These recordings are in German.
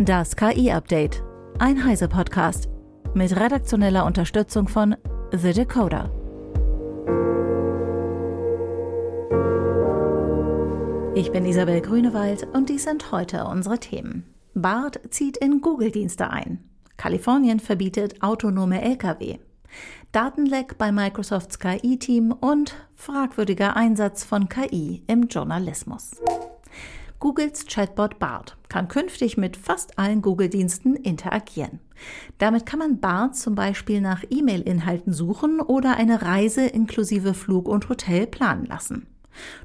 Das KI-Update. Ein Heise-Podcast. Mit redaktioneller Unterstützung von The Decoder. Ich bin Isabel Grünewald und dies sind heute unsere Themen. BART zieht in Google-Dienste ein. Kalifornien verbietet autonome Lkw. Datenleck bei Microsofts KI-Team und fragwürdiger Einsatz von KI im Journalismus. Googles Chatbot BART kann künftig mit fast allen Google-Diensten interagieren. Damit kann man BART zum Beispiel nach E-Mail-Inhalten suchen oder eine Reise inklusive Flug und Hotel planen lassen.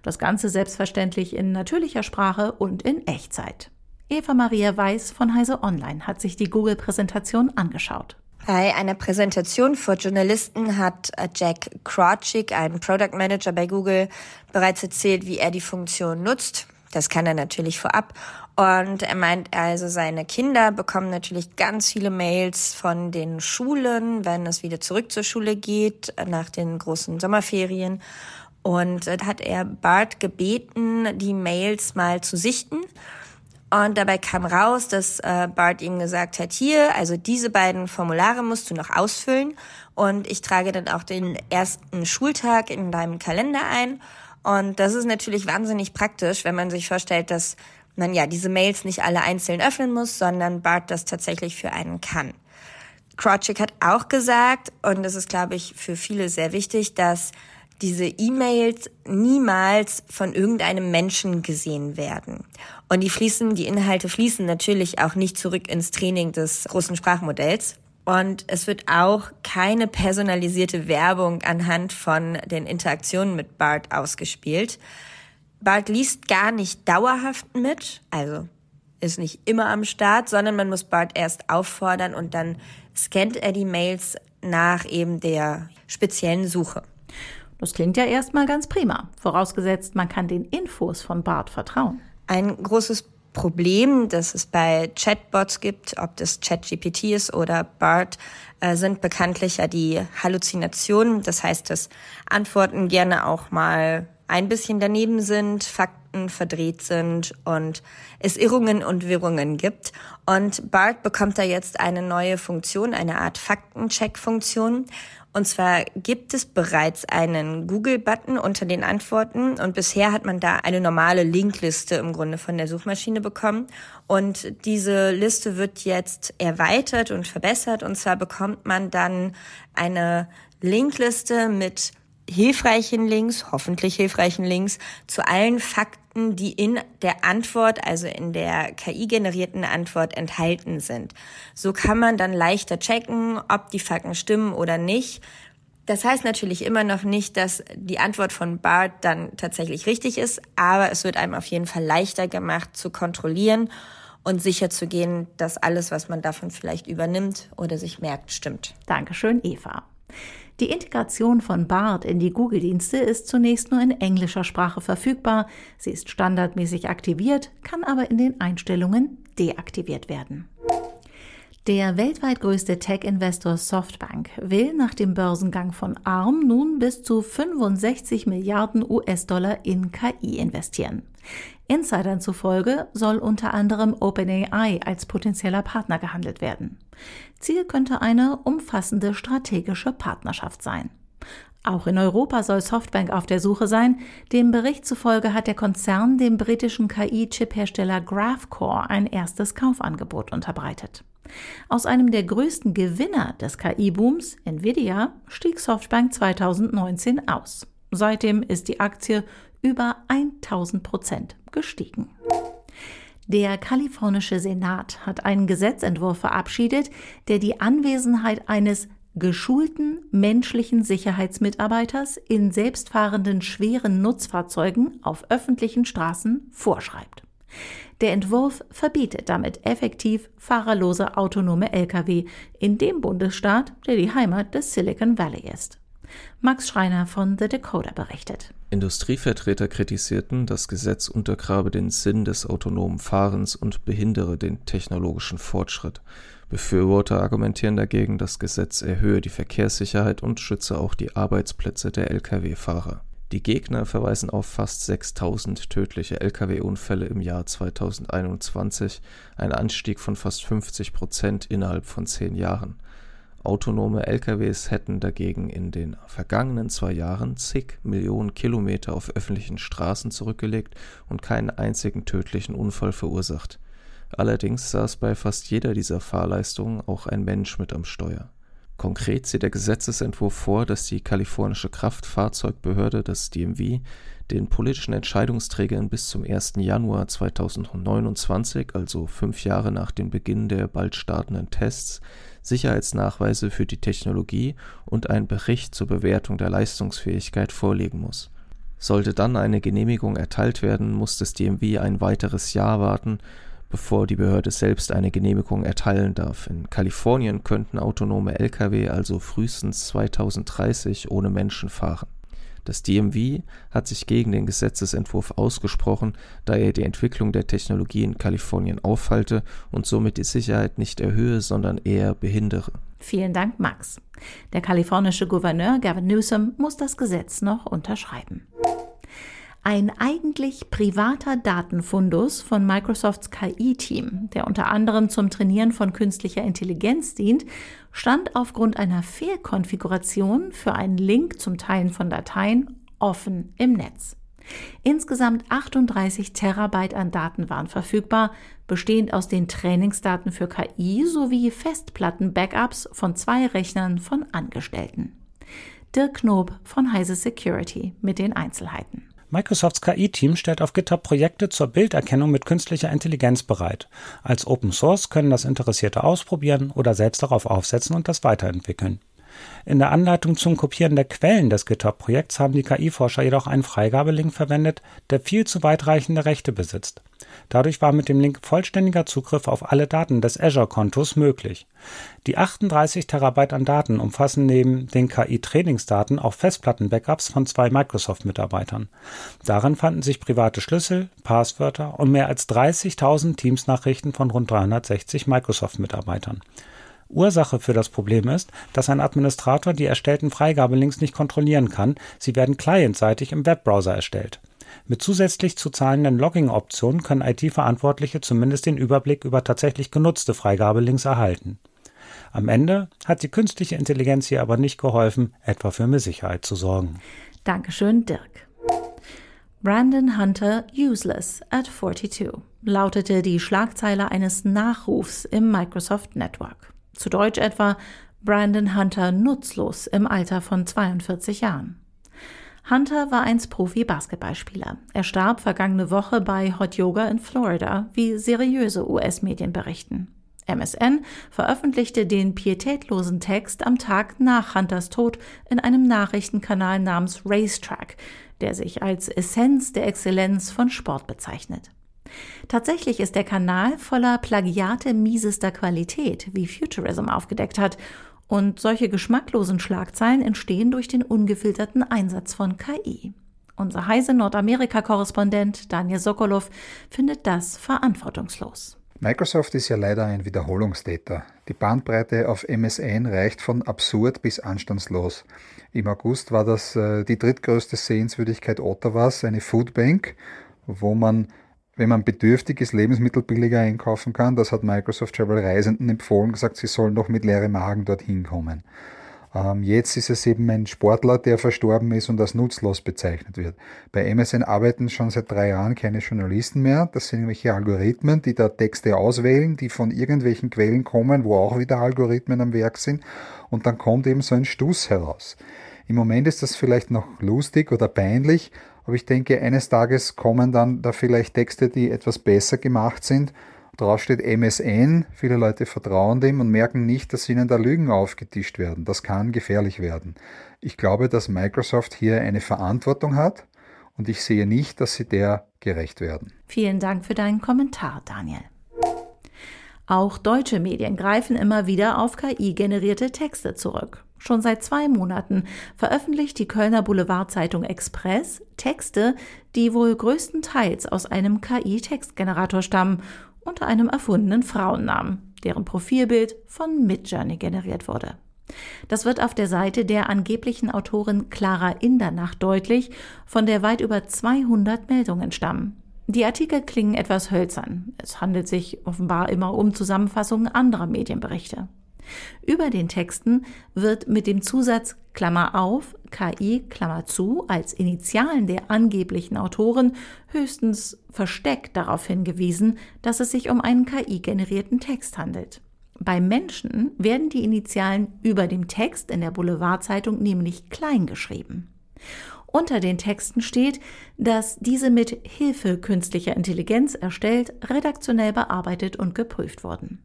Das Ganze selbstverständlich in natürlicher Sprache und in Echtzeit. Eva Maria Weiß von Heise Online hat sich die Google-Präsentation angeschaut. Bei einer Präsentation vor Journalisten hat Jack Krawczyk, ein Product Manager bei Google, bereits erzählt, wie er die Funktion nutzt. Das kann er natürlich vorab. Und er meint also, seine Kinder bekommen natürlich ganz viele Mails von den Schulen, wenn es wieder zurück zur Schule geht, nach den großen Sommerferien. Und da hat er Bart gebeten, die Mails mal zu sichten. Und dabei kam raus, dass äh, Bart ihm gesagt hat, hier, also diese beiden Formulare musst du noch ausfüllen. Und ich trage dann auch den ersten Schultag in deinem Kalender ein. Und das ist natürlich wahnsinnig praktisch, wenn man sich vorstellt, dass man ja diese Mails nicht alle einzeln öffnen muss, sondern Bart das tatsächlich für einen kann. Krawczyk hat auch gesagt, und das ist, glaube ich, für viele sehr wichtig, dass diese E-Mails niemals von irgendeinem Menschen gesehen werden. Und die fließen, die Inhalte fließen natürlich auch nicht zurück ins Training des großen Sprachmodells, und es wird auch keine personalisierte Werbung anhand von den Interaktionen mit Bart ausgespielt. Bart liest gar nicht dauerhaft mit, also ist nicht immer am Start, sondern man muss Bart erst auffordern und dann scannt er die Mails nach eben der speziellen Suche. Das klingt ja erstmal ganz prima, vorausgesetzt, man kann den Infos von Bart vertrauen. Ein großes Problem, das es bei Chatbots gibt, ob das ChatGPT ist oder BART, äh, sind bekanntlich ja die Halluzinationen. Das heißt, dass Antworten gerne auch mal ein bisschen daneben sind, Fakten verdreht sind und es Irrungen und Wirrungen gibt. Und BART bekommt da jetzt eine neue Funktion, eine Art Faktencheck-Funktion. Und zwar gibt es bereits einen Google-Button unter den Antworten und bisher hat man da eine normale Linkliste im Grunde von der Suchmaschine bekommen. Und diese Liste wird jetzt erweitert und verbessert und zwar bekommt man dann eine Linkliste mit hilfreichen Links, hoffentlich hilfreichen Links zu allen Fakten, die in der Antwort, also in der KI-generierten Antwort enthalten sind. So kann man dann leichter checken, ob die Fakten stimmen oder nicht. Das heißt natürlich immer noch nicht, dass die Antwort von Bart dann tatsächlich richtig ist, aber es wird einem auf jeden Fall leichter gemacht zu kontrollieren und sicher zu gehen, dass alles, was man davon vielleicht übernimmt oder sich merkt, stimmt. Dankeschön, Eva. Die Integration von BART in die Google-Dienste ist zunächst nur in englischer Sprache verfügbar. Sie ist standardmäßig aktiviert, kann aber in den Einstellungen deaktiviert werden. Der weltweit größte Tech-Investor Softbank will nach dem Börsengang von ARM nun bis zu 65 Milliarden US-Dollar in KI investieren. Insidern zufolge soll unter anderem OpenAI als potenzieller Partner gehandelt werden. Ziel könnte eine umfassende strategische Partnerschaft sein. Auch in Europa soll Softbank auf der Suche sein. Dem Bericht zufolge hat der Konzern dem britischen KI-Chip-Hersteller Graphcore ein erstes Kaufangebot unterbreitet. Aus einem der größten Gewinner des KI-Booms, Nvidia, stieg Softbank 2019 aus. Seitdem ist die Aktie über 1000 Prozent gestiegen. Der kalifornische Senat hat einen Gesetzentwurf verabschiedet, der die Anwesenheit eines geschulten menschlichen Sicherheitsmitarbeiters in selbstfahrenden schweren Nutzfahrzeugen auf öffentlichen Straßen vorschreibt. Der Entwurf verbietet damit effektiv fahrerlose autonome Lkw in dem Bundesstaat, der die Heimat des Silicon Valley ist. Max Schreiner von The Decoder berichtet. Industrievertreter kritisierten, das Gesetz untergrabe den Sinn des autonomen Fahrens und behindere den technologischen Fortschritt. Befürworter argumentieren dagegen, das Gesetz erhöhe die Verkehrssicherheit und schütze auch die Arbeitsplätze der Lkw-Fahrer. Die Gegner verweisen auf fast 6000 tödliche Lkw-Unfälle im Jahr 2021, ein Anstieg von fast 50 Prozent innerhalb von zehn Jahren. Autonome LKWs hätten dagegen in den vergangenen zwei Jahren zig Millionen Kilometer auf öffentlichen Straßen zurückgelegt und keinen einzigen tödlichen Unfall verursacht. Allerdings saß bei fast jeder dieser Fahrleistungen auch ein Mensch mit am Steuer Konkret sieht der Gesetzesentwurf vor, dass die kalifornische Kraftfahrzeugbehörde, das DMV, den politischen Entscheidungsträgern bis zum 1. Januar 2029, also fünf Jahre nach dem Beginn der bald startenden Tests, Sicherheitsnachweise für die Technologie und einen Bericht zur Bewertung der Leistungsfähigkeit vorlegen muss. Sollte dann eine Genehmigung erteilt werden, muss das DMV ein weiteres Jahr warten, bevor die Behörde selbst eine Genehmigung erteilen darf. In Kalifornien könnten autonome Lkw also frühestens 2030 ohne Menschen fahren. Das DMV hat sich gegen den Gesetzesentwurf ausgesprochen, da er die Entwicklung der Technologie in Kalifornien aufhalte und somit die Sicherheit nicht erhöhe, sondern eher behindere. Vielen Dank, Max. Der kalifornische Gouverneur Gavin Newsom muss das Gesetz noch unterschreiben. Ein eigentlich privater Datenfundus von Microsofts KI-Team, der unter anderem zum Trainieren von künstlicher Intelligenz dient, stand aufgrund einer Fehlkonfiguration für einen Link zum Teilen von Dateien offen im Netz. Insgesamt 38 Terabyte an Daten waren verfügbar, bestehend aus den Trainingsdaten für KI sowie Festplatten-Backups von zwei Rechnern von Angestellten. Dirk Knob von Heise Security mit den Einzelheiten. Microsofts KI-Team stellt auf GitHub Projekte zur Bilderkennung mit künstlicher Intelligenz bereit. Als Open Source können das Interessierte ausprobieren oder selbst darauf aufsetzen und das weiterentwickeln. In der Anleitung zum Kopieren der Quellen des GitHub-Projekts haben die KI-Forscher jedoch einen Freigabelink verwendet, der viel zu weitreichende Rechte besitzt. Dadurch war mit dem Link vollständiger Zugriff auf alle Daten des Azure-Kontos möglich. Die 38 Terabyte an Daten umfassen neben den KI-Trainingsdaten auch Festplatten-Backups von zwei Microsoft-Mitarbeitern. Darin fanden sich private Schlüssel, Passwörter und mehr als 30.000 Teams-Nachrichten von rund 360 Microsoft-Mitarbeitern. Ursache für das Problem ist, dass ein Administrator die erstellten Freigabelinks nicht kontrollieren kann, sie werden clientseitig im Webbrowser erstellt. Mit zusätzlich zu zahlenden Logging-Optionen können IT-Verantwortliche zumindest den Überblick über tatsächlich genutzte Freigabelinks erhalten. Am Ende hat die künstliche Intelligenz hier aber nicht geholfen, etwa für mehr Sicherheit zu sorgen. Dankeschön, Dirk. Brandon Hunter useless at 42 lautete die Schlagzeile eines Nachrufs im Microsoft Network. Zu Deutsch etwa Brandon Hunter nutzlos im Alter von 42 Jahren. Hunter war einst Profi-Basketballspieler. Er starb vergangene Woche bei Hot Yoga in Florida, wie seriöse US-Medien berichten. MSN veröffentlichte den pietätlosen Text am Tag nach Hunters Tod in einem Nachrichtenkanal namens Racetrack, der sich als Essenz der Exzellenz von Sport bezeichnet. Tatsächlich ist der Kanal voller Plagiate miesester Qualität, wie Futurism aufgedeckt hat, und solche geschmacklosen Schlagzeilen entstehen durch den ungefilterten Einsatz von KI. Unser heise Nordamerika-Korrespondent Daniel Sokolov findet das verantwortungslos. Microsoft ist ja leider ein Wiederholungstäter. Die Bandbreite auf MSN reicht von absurd bis anstandslos. Im August war das äh, die drittgrößte Sehenswürdigkeit Ottawas, eine Foodbank, wo man wenn man bedürftiges Lebensmittel billiger einkaufen kann, das hat Microsoft Travel Reisenden empfohlen, gesagt, sie sollen doch mit leerem Magen dorthin kommen. Ähm, jetzt ist es eben ein Sportler, der verstorben ist und als nutzlos bezeichnet wird. Bei MSN arbeiten schon seit drei Jahren keine Journalisten mehr. Das sind irgendwelche Algorithmen, die da Texte auswählen, die von irgendwelchen Quellen kommen, wo auch wieder Algorithmen am Werk sind. Und dann kommt eben so ein Stuss heraus. Im Moment ist das vielleicht noch lustig oder peinlich, aber ich denke, eines Tages kommen dann da vielleicht Texte, die etwas besser gemacht sind. Drauf steht MSN. Viele Leute vertrauen dem und merken nicht, dass ihnen da Lügen aufgetischt werden. Das kann gefährlich werden. Ich glaube, dass Microsoft hier eine Verantwortung hat und ich sehe nicht, dass sie der gerecht werden. Vielen Dank für deinen Kommentar, Daniel. Auch deutsche Medien greifen immer wieder auf KI-generierte Texte zurück. Schon seit zwei Monaten veröffentlicht die Kölner Boulevardzeitung Express Texte, die wohl größtenteils aus einem KI-Textgenerator stammen, unter einem erfundenen Frauennamen, deren Profilbild von Midjourney generiert wurde. Das wird auf der Seite der angeblichen Autorin Clara Indernach deutlich, von der weit über 200 Meldungen stammen. Die Artikel klingen etwas hölzern. Es handelt sich offenbar immer um Zusammenfassungen anderer Medienberichte. Über den Texten wird mit dem Zusatz Klammer auf, KI, Klammer zu, als Initialen der angeblichen Autoren höchstens versteckt darauf hingewiesen, dass es sich um einen KI-generierten Text handelt. Bei Menschen werden die Initialen über dem Text in der Boulevardzeitung nämlich klein geschrieben. Unter den Texten steht, dass diese mit Hilfe künstlicher Intelligenz erstellt, redaktionell bearbeitet und geprüft wurden.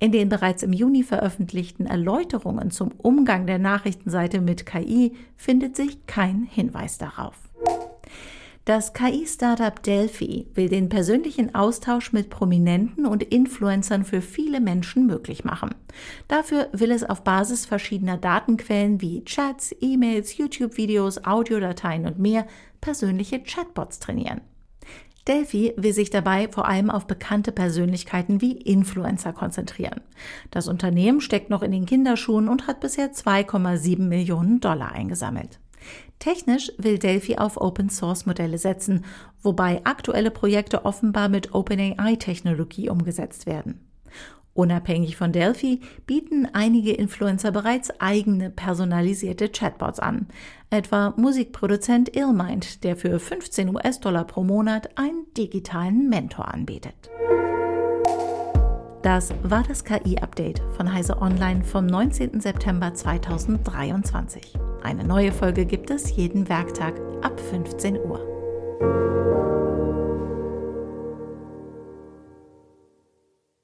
In den bereits im Juni veröffentlichten Erläuterungen zum Umgang der Nachrichtenseite mit KI findet sich kein Hinweis darauf. Das KI-Startup Delphi will den persönlichen Austausch mit Prominenten und Influencern für viele Menschen möglich machen. Dafür will es auf Basis verschiedener Datenquellen wie Chats, E-Mails, YouTube-Videos, Audiodateien und mehr persönliche Chatbots trainieren. Delphi will sich dabei vor allem auf bekannte Persönlichkeiten wie Influencer konzentrieren. Das Unternehmen steckt noch in den Kinderschuhen und hat bisher 2,7 Millionen Dollar eingesammelt. Technisch will Delphi auf Open-Source-Modelle setzen, wobei aktuelle Projekte offenbar mit OpenAI-Technologie umgesetzt werden. Unabhängig von Delphi bieten einige Influencer bereits eigene personalisierte Chatbots an, etwa Musikproduzent Illmind, der für 15 US-Dollar pro Monat einen digitalen Mentor anbietet. Das war das KI-Update von Heise Online vom 19. September 2023. Eine neue Folge gibt es jeden Werktag ab 15 Uhr.